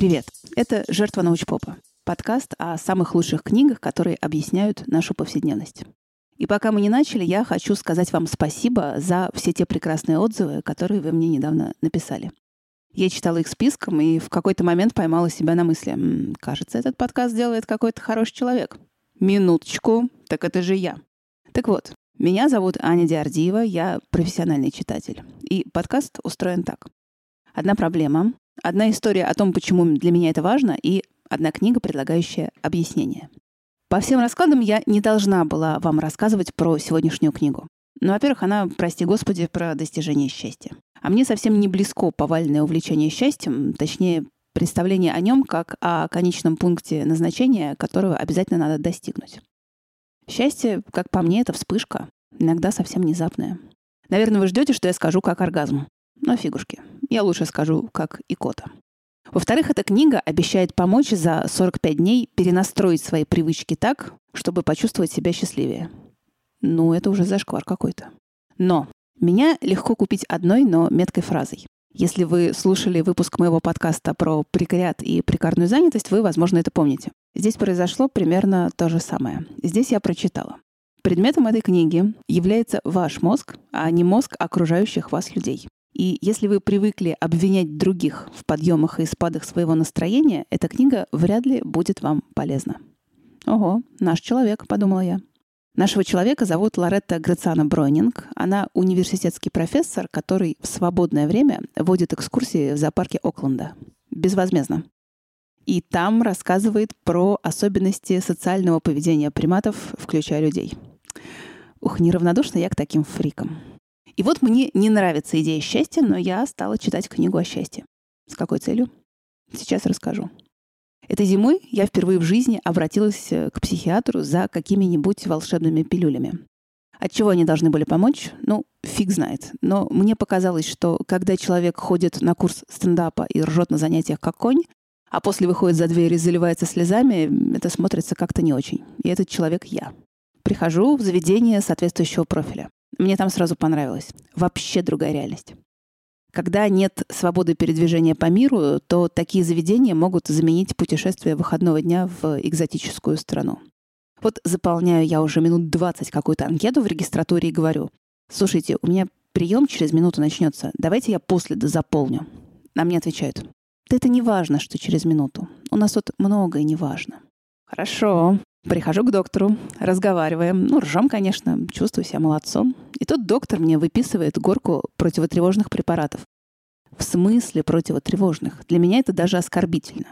Привет! Это «Жертва научпопа» — подкаст о самых лучших книгах, которые объясняют нашу повседневность. И пока мы не начали, я хочу сказать вам спасибо за все те прекрасные отзывы, которые вы мне недавно написали. Я читала их списком и в какой-то момент поймала себя на мысли. М-м, кажется, этот подкаст делает какой-то хороший человек. Минуточку, так это же я. Так вот, меня зовут Аня Диардиева, я профессиональный читатель. И подкаст устроен так. Одна проблема, одна история о том, почему для меня это важно, и одна книга, предлагающая объяснение. По всем раскладам я не должна была вам рассказывать про сегодняшнюю книгу. Ну, во-первых, она, прости господи, про достижение счастья. А мне совсем не близко повальное увлечение счастьем, точнее, представление о нем как о конечном пункте назначения, которого обязательно надо достигнуть. Счастье, как по мне, это вспышка, иногда совсем внезапная. Наверное, вы ждете, что я скажу как оргазм. Но фигушки. Я лучше скажу как икота. Во-вторых, эта книга обещает помочь за 45 дней перенастроить свои привычки так, чтобы почувствовать себя счастливее. Ну, это уже зашквар какой-то. Но меня легко купить одной, но меткой фразой. Если вы слушали выпуск моего подкаста про прекариат и прикарную занятость, вы, возможно, это помните. Здесь произошло примерно то же самое. Здесь я прочитала. Предметом этой книги является ваш мозг, а не мозг окружающих вас людей. И если вы привыкли обвинять других в подъемах и спадах своего настроения, эта книга вряд ли будет вам полезна. Ого, наш человек, подумала я. Нашего человека зовут Лоретта Грациана Бройнинг. Она университетский профессор, который в свободное время водит экскурсии в зоопарке Окленда. Безвозмездно. И там рассказывает про особенности социального поведения приматов, включая людей. Ух, неравнодушна я к таким фрикам. И вот мне не нравится идея счастья, но я стала читать книгу о счастье. С какой целью? Сейчас расскажу. Этой зимой я впервые в жизни обратилась э, к психиатру за какими-нибудь волшебными пилюлями. От чего они должны были помочь? Ну, фиг знает. Но мне показалось, что когда человек ходит на курс стендапа и ржет на занятиях как конь, а после выходит за дверь и заливается слезами, это смотрится как-то не очень. И этот человек я. Прихожу в заведение соответствующего профиля. Мне там сразу понравилось. Вообще другая реальность. Когда нет свободы передвижения по миру, то такие заведения могут заменить путешествие выходного дня в экзотическую страну. Вот заполняю я уже минут 20 какую-то анкету в регистратуре и говорю, слушайте, у меня прием через минуту начнется, давайте я после заполню. А мне отвечают, да это не важно, что через минуту. У нас тут многое не важно. Хорошо. Прихожу к доктору, разговариваем. Ну, ржем, конечно, чувствую себя молодцом. И тут доктор мне выписывает горку противотревожных препаратов. В смысле противотревожных? Для меня это даже оскорбительно.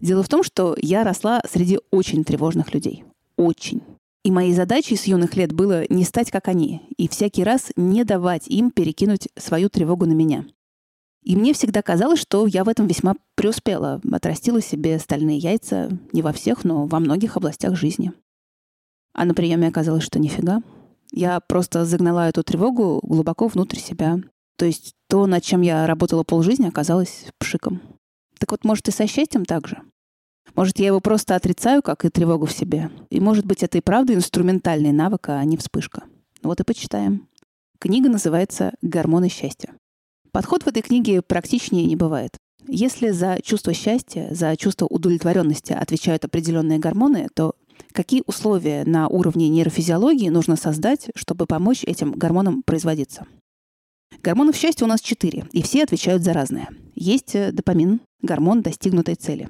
Дело в том, что я росла среди очень тревожных людей. Очень. И моей задачей с юных лет было не стать как они, и всякий раз не давать им перекинуть свою тревогу на меня. И мне всегда казалось, что я в этом весьма преуспела, отрастила себе стальные яйца не во всех, но во многих областях жизни. А на приеме оказалось, что нифига. Я просто загнала эту тревогу глубоко внутрь себя. То есть то, над чем я работала полжизни, оказалось пшиком. Так вот, может, и со счастьем так же? Может, я его просто отрицаю, как и тревогу в себе? И, может быть, это и правда инструментальный навык, а не вспышка. Вот и почитаем. Книга называется «Гормоны счастья». Подход в этой книге практичнее не бывает. Если за чувство счастья, за чувство удовлетворенности отвечают определенные гормоны, то какие условия на уровне нейрофизиологии нужно создать, чтобы помочь этим гормонам производиться? Гормонов счастья у нас четыре, и все отвечают за разное. Есть э, допамин, гормон достигнутой цели.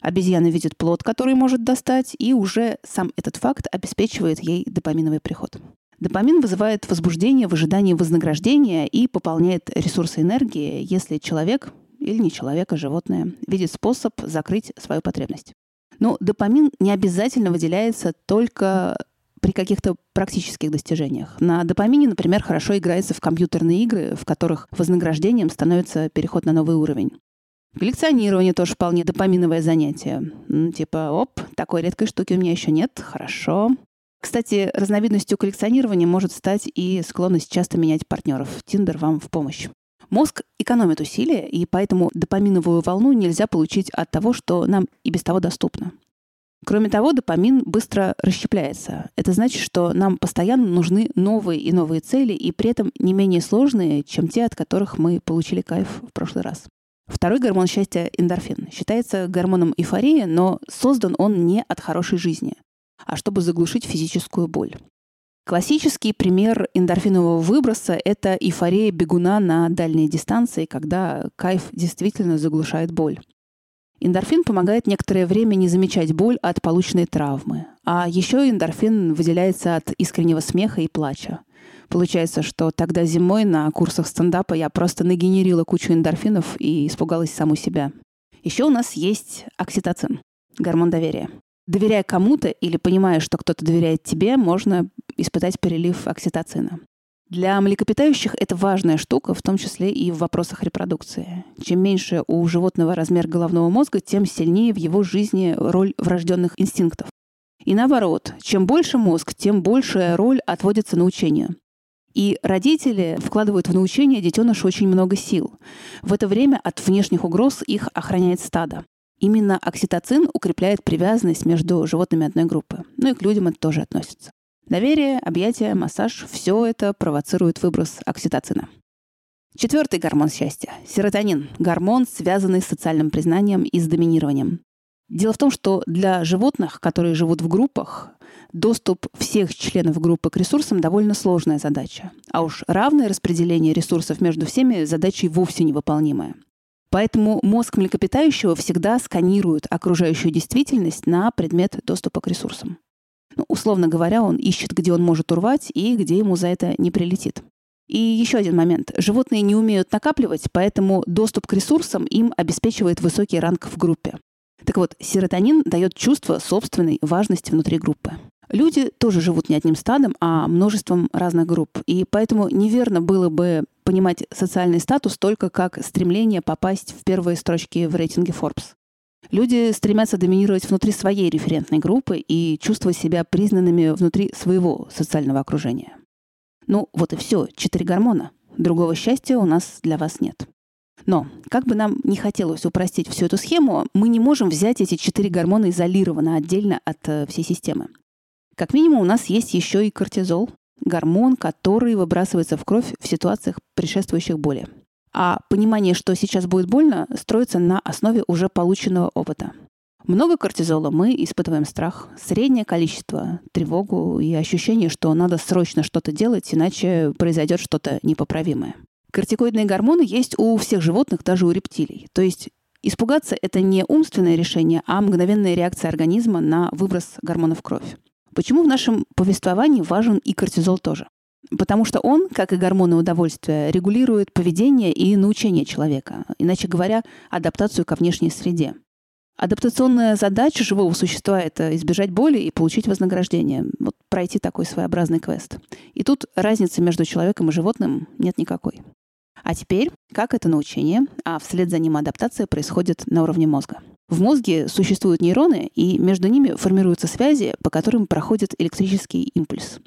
Обезьяна видит плод, который может достать, и уже сам этот факт обеспечивает ей допаминовый приход. Допамин вызывает возбуждение в ожидании вознаграждения и пополняет ресурсы энергии, если человек или не человек, а животное видит способ закрыть свою потребность. Но допамин не обязательно выделяется только при каких-то практических достижениях. На допамине, например, хорошо играется в компьютерные игры, в которых вознаграждением становится переход на новый уровень. Коллекционирование тоже вполне допаминовое занятие. Типа, оп, такой редкой штуки у меня еще нет, хорошо. Кстати, разновидностью коллекционирования может стать и склонность часто менять партнеров. Тиндер вам в помощь. Мозг экономит усилия, и поэтому допаминовую волну нельзя получить от того, что нам и без того доступно. Кроме того, допамин быстро расщепляется. Это значит, что нам постоянно нужны новые и новые цели, и при этом не менее сложные, чем те, от которых мы получили кайф в прошлый раз. Второй гормон счастья – эндорфин. Считается гормоном эйфории, но создан он не от хорошей жизни, а чтобы заглушить физическую боль. Классический пример эндорфинового выброса – это эйфория бегуна на дальние дистанции, когда кайф действительно заглушает боль. Эндорфин помогает некоторое время не замечать боль от полученной травмы. А еще эндорфин выделяется от искреннего смеха и плача. Получается, что тогда зимой на курсах стендапа я просто нагенерила кучу эндорфинов и испугалась саму себя. Еще у нас есть окситоцин, гормон доверия. Доверяя кому-то или понимая, что кто-то доверяет тебе, можно испытать перелив окситоцина. Для млекопитающих это важная штука, в том числе и в вопросах репродукции. Чем меньше у животного размер головного мозга, тем сильнее в его жизни роль врожденных инстинктов. И наоборот, чем больше мозг, тем большая роль отводится научению. И родители вкладывают в научение детеныша очень много сил. В это время от внешних угроз их охраняет стадо. Именно окситоцин укрепляет привязанность между животными одной группы. Ну и к людям это тоже относится. Доверие, объятия, массаж – все это провоцирует выброс окситоцина. Четвертый гормон счастья – серотонин. Гормон, связанный с социальным признанием и с доминированием. Дело в том, что для животных, которые живут в группах, доступ всех членов группы к ресурсам довольно сложная задача. А уж равное распределение ресурсов между всеми задачей вовсе невыполнимая. Поэтому мозг млекопитающего всегда сканирует окружающую действительность на предмет доступа к ресурсам. Ну, условно говоря, он ищет, где он может урвать и где ему за это не прилетит. И еще один момент. Животные не умеют накапливать, поэтому доступ к ресурсам им обеспечивает высокий ранг в группе. Так вот, серотонин дает чувство собственной важности внутри группы. Люди тоже живут не одним стадом, а множеством разных групп. И поэтому неверно было бы понимать социальный статус только как стремление попасть в первые строчки в рейтинге Forbes. Люди стремятся доминировать внутри своей референтной группы и чувствовать себя признанными внутри своего социального окружения. Ну, вот и все, четыре гормона. Другого счастья у нас для вас нет. Но, как бы нам не хотелось упростить всю эту схему, мы не можем взять эти четыре гормона изолированно, отдельно от э, всей системы. Как минимум у нас есть еще и кортизол, гормон, который выбрасывается в кровь в ситуациях, предшествующих боли. А понимание, что сейчас будет больно, строится на основе уже полученного опыта. Много кортизола мы испытываем страх, среднее количество — тревогу и ощущение, что надо срочно что-то делать, иначе произойдет что-то непоправимое. Кортикоидные гормоны есть у всех животных, даже у рептилий. То есть испугаться — это не умственное решение, а мгновенная реакция организма на выброс гормонов в кровь. Почему в нашем повествовании важен и кортизол тоже? Потому что он, как и гормоны удовольствия, регулирует поведение и научение человека, иначе говоря, адаптацию ко внешней среде. Адаптационная задача живого существа — это избежать боли и получить вознаграждение. Вот пройти такой своеобразный квест. И тут разницы между человеком и животным нет никакой. А теперь, как это научение, а вслед за ним адаптация происходит на уровне мозга. В мозге существуют нейроны, и между ними формируются связи, по которым проходит электрический импульс.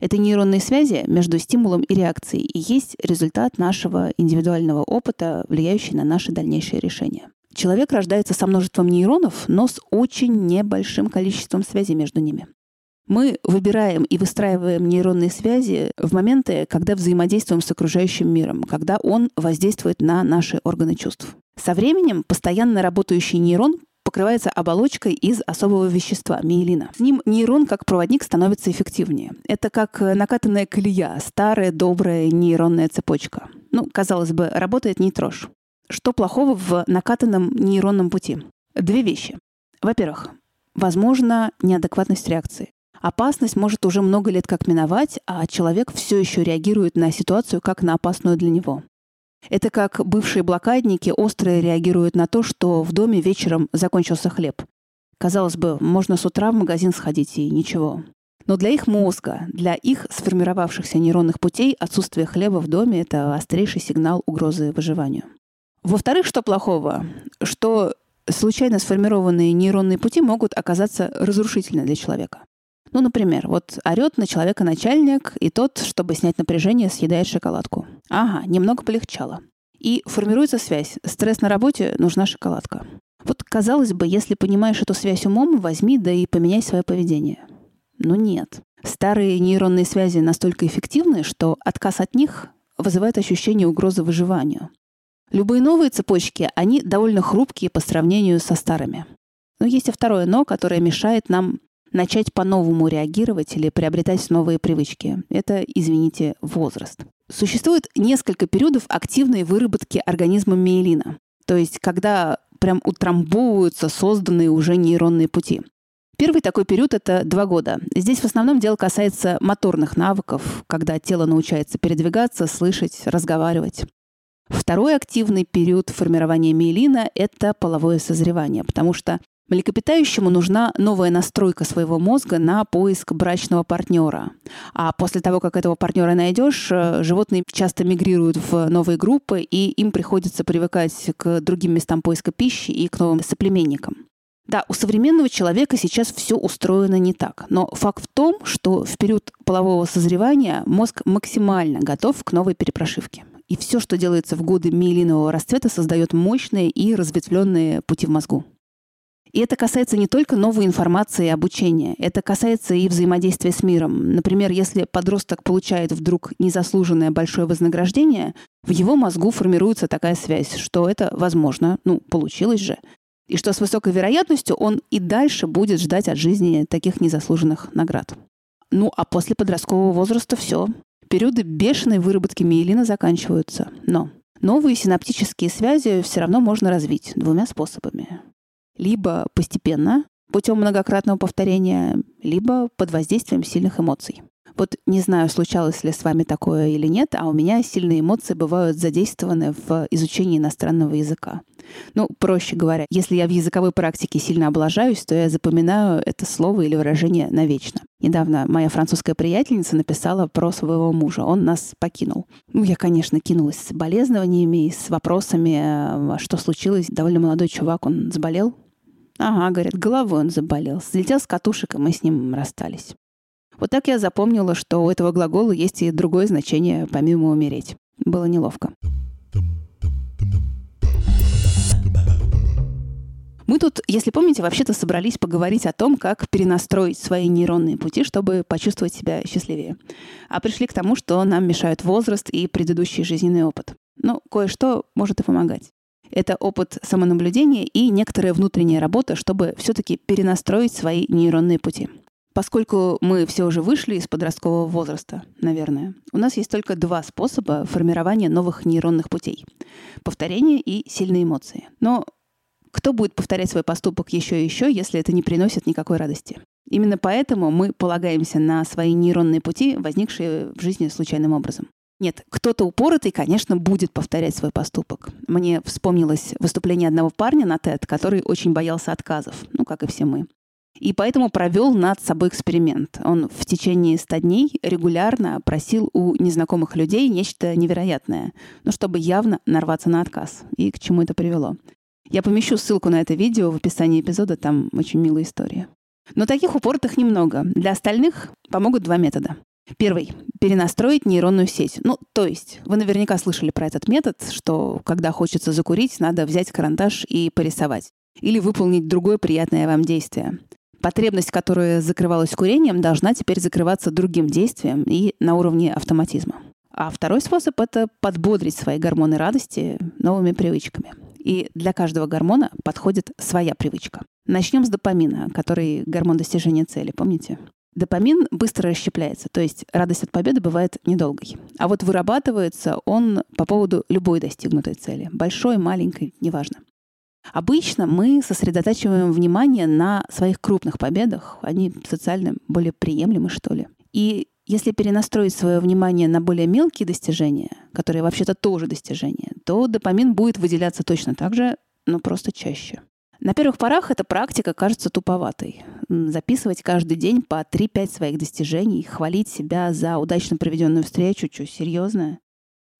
Это нейронные связи между стимулом и реакцией и есть результат нашего индивидуального опыта, влияющий на наши дальнейшие решения. Человек рождается со множеством нейронов, но с очень небольшим количеством связей между ними. Мы выбираем и выстраиваем нейронные связи в моменты, когда взаимодействуем с окружающим миром, когда он воздействует на наши органы чувств. Со временем постоянно работающий нейрон покрывается оболочкой из особого вещества – миелина. С ним нейрон как проводник становится эффективнее. Это как накатанная колея, старая добрая нейронная цепочка. Ну, казалось бы, работает нейтрош. Что плохого в накатанном нейронном пути? Две вещи. Во-первых, возможно неадекватность реакции. Опасность может уже много лет как миновать, а человек все еще реагирует на ситуацию как на опасную для него. Это как бывшие блокадники остро реагируют на то, что в доме вечером закончился хлеб. Казалось бы, можно с утра в магазин сходить и ничего. Но для их мозга, для их сформировавшихся нейронных путей отсутствие хлеба в доме — это острейший сигнал угрозы выживанию. Во-вторых, что плохого? Что случайно сформированные нейронные пути могут оказаться разрушительны для человека. Ну, например, вот орет на человека начальник, и тот, чтобы снять напряжение, съедает шоколадку. Ага, немного полегчало. И формируется связь. Стресс на работе, нужна шоколадка. Вот, казалось бы, если понимаешь эту связь умом, возьми, да и поменяй свое поведение. Но нет. Старые нейронные связи настолько эффективны, что отказ от них вызывает ощущение угрозы выживанию. Любые новые цепочки, они довольно хрупкие по сравнению со старыми. Но есть и второе «но», которое мешает нам начать по-новому реагировать или приобретать новые привычки. Это, извините, возраст. Существует несколько периодов активной выработки организмом миелина. То есть, когда прям утрамбовываются созданные уже нейронные пути. Первый такой период — это два года. Здесь в основном дело касается моторных навыков, когда тело научается передвигаться, слышать, разговаривать. Второй активный период формирования миелина — это половое созревание, потому что Млекопитающему нужна новая настройка своего мозга на поиск брачного партнера. А после того, как этого партнера найдешь, э, животные часто мигрируют в новые группы, и им приходится привыкать к другим местам поиска пищи и к новым соплеменникам. Да, у современного человека сейчас все устроено не так. Но факт в том, что в период полового созревания мозг максимально готов к новой перепрошивке. И все, что делается в годы миелинового расцвета, создает мощные и разветвленные пути в мозгу. И это касается не только новой информации и обучения, это касается и взаимодействия с миром. Например, если подросток получает вдруг незаслуженное большое вознаграждение, в его мозгу формируется такая связь, что это возможно, ну, получилось же, и что с высокой вероятностью он и дальше будет ждать от жизни таких незаслуженных наград. Ну, а после подросткового возраста все. Периоды бешеной выработки миелина заканчиваются. Но новые синаптические связи все равно можно развить двумя способами либо постепенно, путем многократного повторения, либо под воздействием сильных эмоций. Вот не знаю, случалось ли с вами такое или нет, а у меня сильные эмоции бывают задействованы в изучении иностранного языка. Ну, проще говоря, если я в языковой практике сильно облажаюсь, то я запоминаю это слово или выражение навечно. Недавно моя французская приятельница написала про своего мужа. Он нас покинул. Ну, я, конечно, кинулась с болезнованиями и с вопросами, а что случилось. Довольно молодой чувак, он заболел. Ага, говорят, головой он заболел. Слетел с катушек, и мы с ним расстались. Вот так я запомнила, что у этого глагола есть и другое значение, помимо «умереть». Было неловко. Мы тут, если помните, вообще-то собрались поговорить о том, как перенастроить свои нейронные пути, чтобы почувствовать себя счастливее. А пришли к тому, что нам мешают возраст и предыдущий жизненный опыт. Ну, кое-что может и помогать. Это опыт самонаблюдения и некоторая внутренняя работа, чтобы все-таки перенастроить свои нейронные пути. Поскольку мы все уже вышли из подросткового возраста, наверное, у нас есть только два способа формирования новых нейронных путей. Повторение и сильные эмоции. Но кто будет повторять свой поступок еще и еще, если это не приносит никакой радости? Именно поэтому мы полагаемся на свои нейронные пути, возникшие в жизни случайным образом. Нет, кто-то упоротый, конечно, будет повторять свой поступок. Мне вспомнилось выступление одного парня на TED, который очень боялся отказов, ну, как и все мы. И поэтому провел над собой эксперимент. Он в течение 100 дней регулярно просил у незнакомых людей нечто невероятное, ну, чтобы явно нарваться на отказ. И к чему это привело. Я помещу ссылку на это видео в описании эпизода, там очень милая история. Но таких упоротых немного. Для остальных помогут два метода. Первый — перенастроить нейронную сеть. Ну, то есть, вы наверняка слышали про этот метод, что когда хочется закурить, надо взять карандаш и порисовать. Или выполнить другое приятное вам действие. Потребность, которая закрывалась курением, должна теперь закрываться другим действием и на уровне автоматизма. А второй способ — это подбодрить свои гормоны радости новыми привычками. И для каждого гормона подходит своя привычка. Начнем с допамина, который гормон достижения цели, помните? Допамин быстро расщепляется, то есть радость от победы бывает недолгой. А вот вырабатывается он по поводу любой достигнутой цели. Большой, маленькой, неважно. Обычно мы сосредотачиваем внимание на своих крупных победах. Они социально более приемлемы, что ли. И если перенастроить свое внимание на более мелкие достижения, которые вообще-то тоже достижения, то допамин будет выделяться точно так же, но просто чаще. На первых порах эта практика кажется туповатой. Записывать каждый день по 3-5 своих достижений, хвалить себя за удачно проведенную встречу, что серьезное.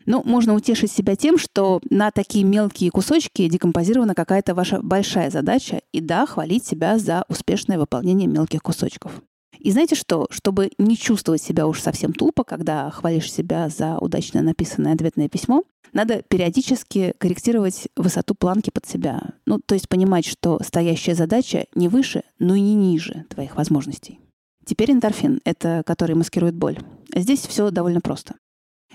Ну, можно утешить себя тем, что на такие мелкие кусочки декомпозирована какая-то ваша большая задача, и да, хвалить себя за успешное выполнение мелких кусочков. И знаете что? Чтобы не чувствовать себя уж совсем тупо, когда хвалишь себя за удачно написанное ответное письмо, надо периодически корректировать высоту планки под себя. Ну, то есть понимать, что стоящая задача не выше, но и не ниже твоих возможностей. Теперь эндорфин — это который маскирует боль. Здесь все довольно просто.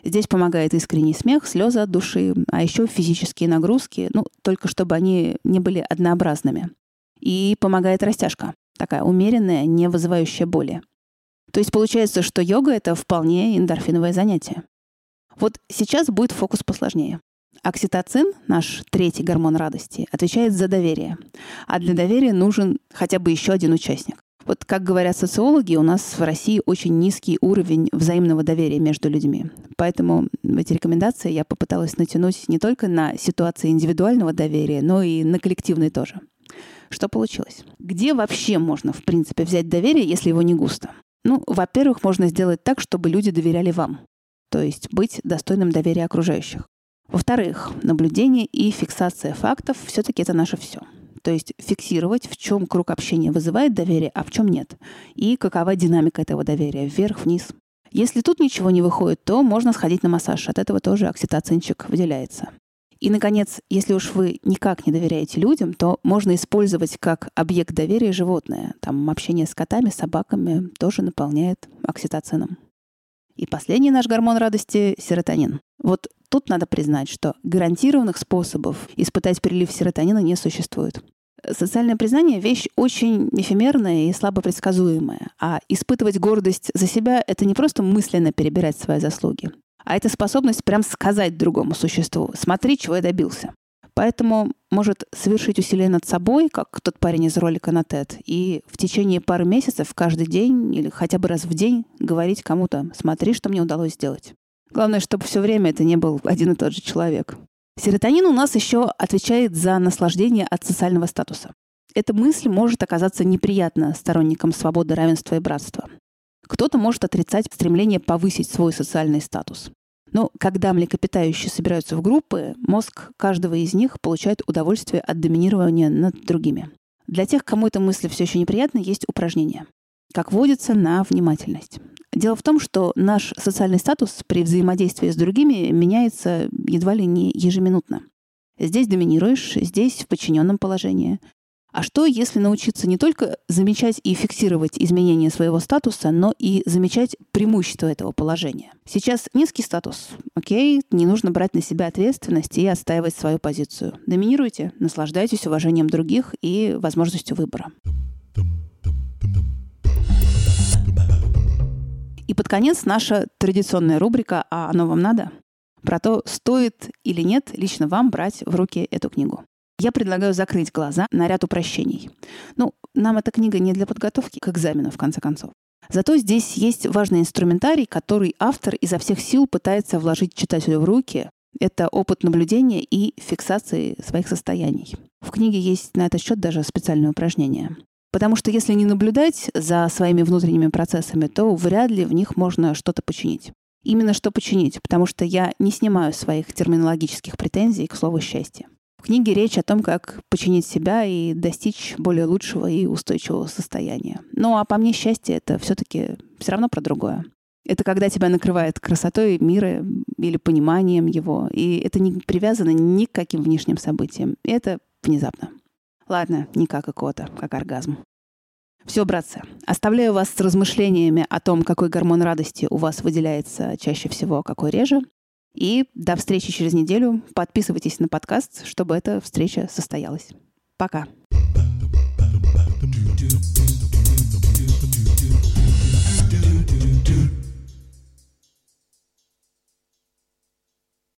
Здесь помогает искренний смех, слезы от души, а еще физические нагрузки, ну, только чтобы они не были однообразными. И помогает растяжка, такая умеренная, не вызывающая боли. То есть получается, что йога — это вполне эндорфиновое занятие. Вот сейчас будет фокус посложнее. Окситоцин, наш третий гормон радости, отвечает за доверие. А для доверия нужен хотя бы еще один участник. Вот как говорят социологи, у нас в России очень низкий уровень взаимного доверия между людьми. Поэтому эти рекомендации я попыталась натянуть не только на ситуации индивидуального доверия, но и на коллективные тоже. Что получилось? Где вообще можно, в принципе, взять доверие, если его не густо? Ну, во-первых, можно сделать так, чтобы люди доверяли вам. То есть быть достойным доверия окружающих. Во-вторых, наблюдение и фиксация фактов все-таки это наше все. То есть фиксировать, в чем круг общения вызывает доверие, а в чем нет. И какова динамика этого доверия, вверх, вниз. Если тут ничего не выходит, то можно сходить на массаж. От этого тоже окситоцинчик выделяется. И, наконец, если уж вы никак не доверяете людям, то можно использовать как объект доверия животное. Там общение с котами, собаками тоже наполняет окситоцином. И последний наш гормон радости — серотонин. Вот тут надо признать, что гарантированных способов испытать прилив серотонина не существует. Социальное признание — вещь очень эфемерная и слабо предсказуемая. А испытывать гордость за себя — это не просто мысленно перебирать свои заслуги, а это способность прям сказать другому существу «смотри, чего я добился». Поэтому может совершить усилие над собой, как тот парень из ролика на TED, и в течение пары месяцев каждый день или хотя бы раз в день говорить кому-то «смотри, что мне удалось сделать». Главное, чтобы все время это не был один и тот же человек. Серотонин у нас еще отвечает за наслаждение от социального статуса. Эта мысль может оказаться неприятна сторонникам свободы, равенства и братства. Кто-то может отрицать стремление повысить свой социальный статус. Но когда млекопитающие собираются в группы, мозг каждого из них получает удовольствие от доминирования над другими. Для тех, кому эта мысль все еще неприятна, есть упражнение. Как водится, на внимательность. Дело в том, что наш социальный статус при взаимодействии с другими меняется едва ли не ежеминутно. Здесь доминируешь, здесь в подчиненном положении. А что, если научиться не только замечать и фиксировать изменения своего статуса, но и замечать преимущества этого положения? Сейчас низкий статус. Окей, не нужно брать на себя ответственность и отстаивать свою позицию. Доминируйте, наслаждайтесь уважением других и возможностью выбора. И под конец наша традиционная рубрика «А оно вам надо?» про то, стоит или нет лично вам брать в руки эту книгу. Я предлагаю закрыть глаза на ряд упрощений. Ну, нам эта книга не для подготовки к экзамену, в конце концов. Зато здесь есть важный инструментарий, который автор изо всех сил пытается вложить читателю в руки. Это опыт наблюдения и фиксации своих состояний. В книге есть на этот счет даже специальное упражнение. Потому что если не наблюдать за своими внутренними процессами, то вряд ли в них можно что-то починить. Именно что починить, потому что я не снимаю своих терминологических претензий к слову «счастье». В книге речь о том, как починить себя и достичь более лучшего и устойчивого состояния. Ну а по мне счастье — это все таки все равно про другое. Это когда тебя накрывает красотой мира или пониманием его, и это не привязано ни к каким внешним событиям. Это внезапно. Ладно, не как икота, как оргазм. Все, братцы, оставляю вас с размышлениями о том, какой гормон радости у вас выделяется чаще всего, а какой реже. И до встречи через неделю. Подписывайтесь на подкаст, чтобы эта встреча состоялась. Пока.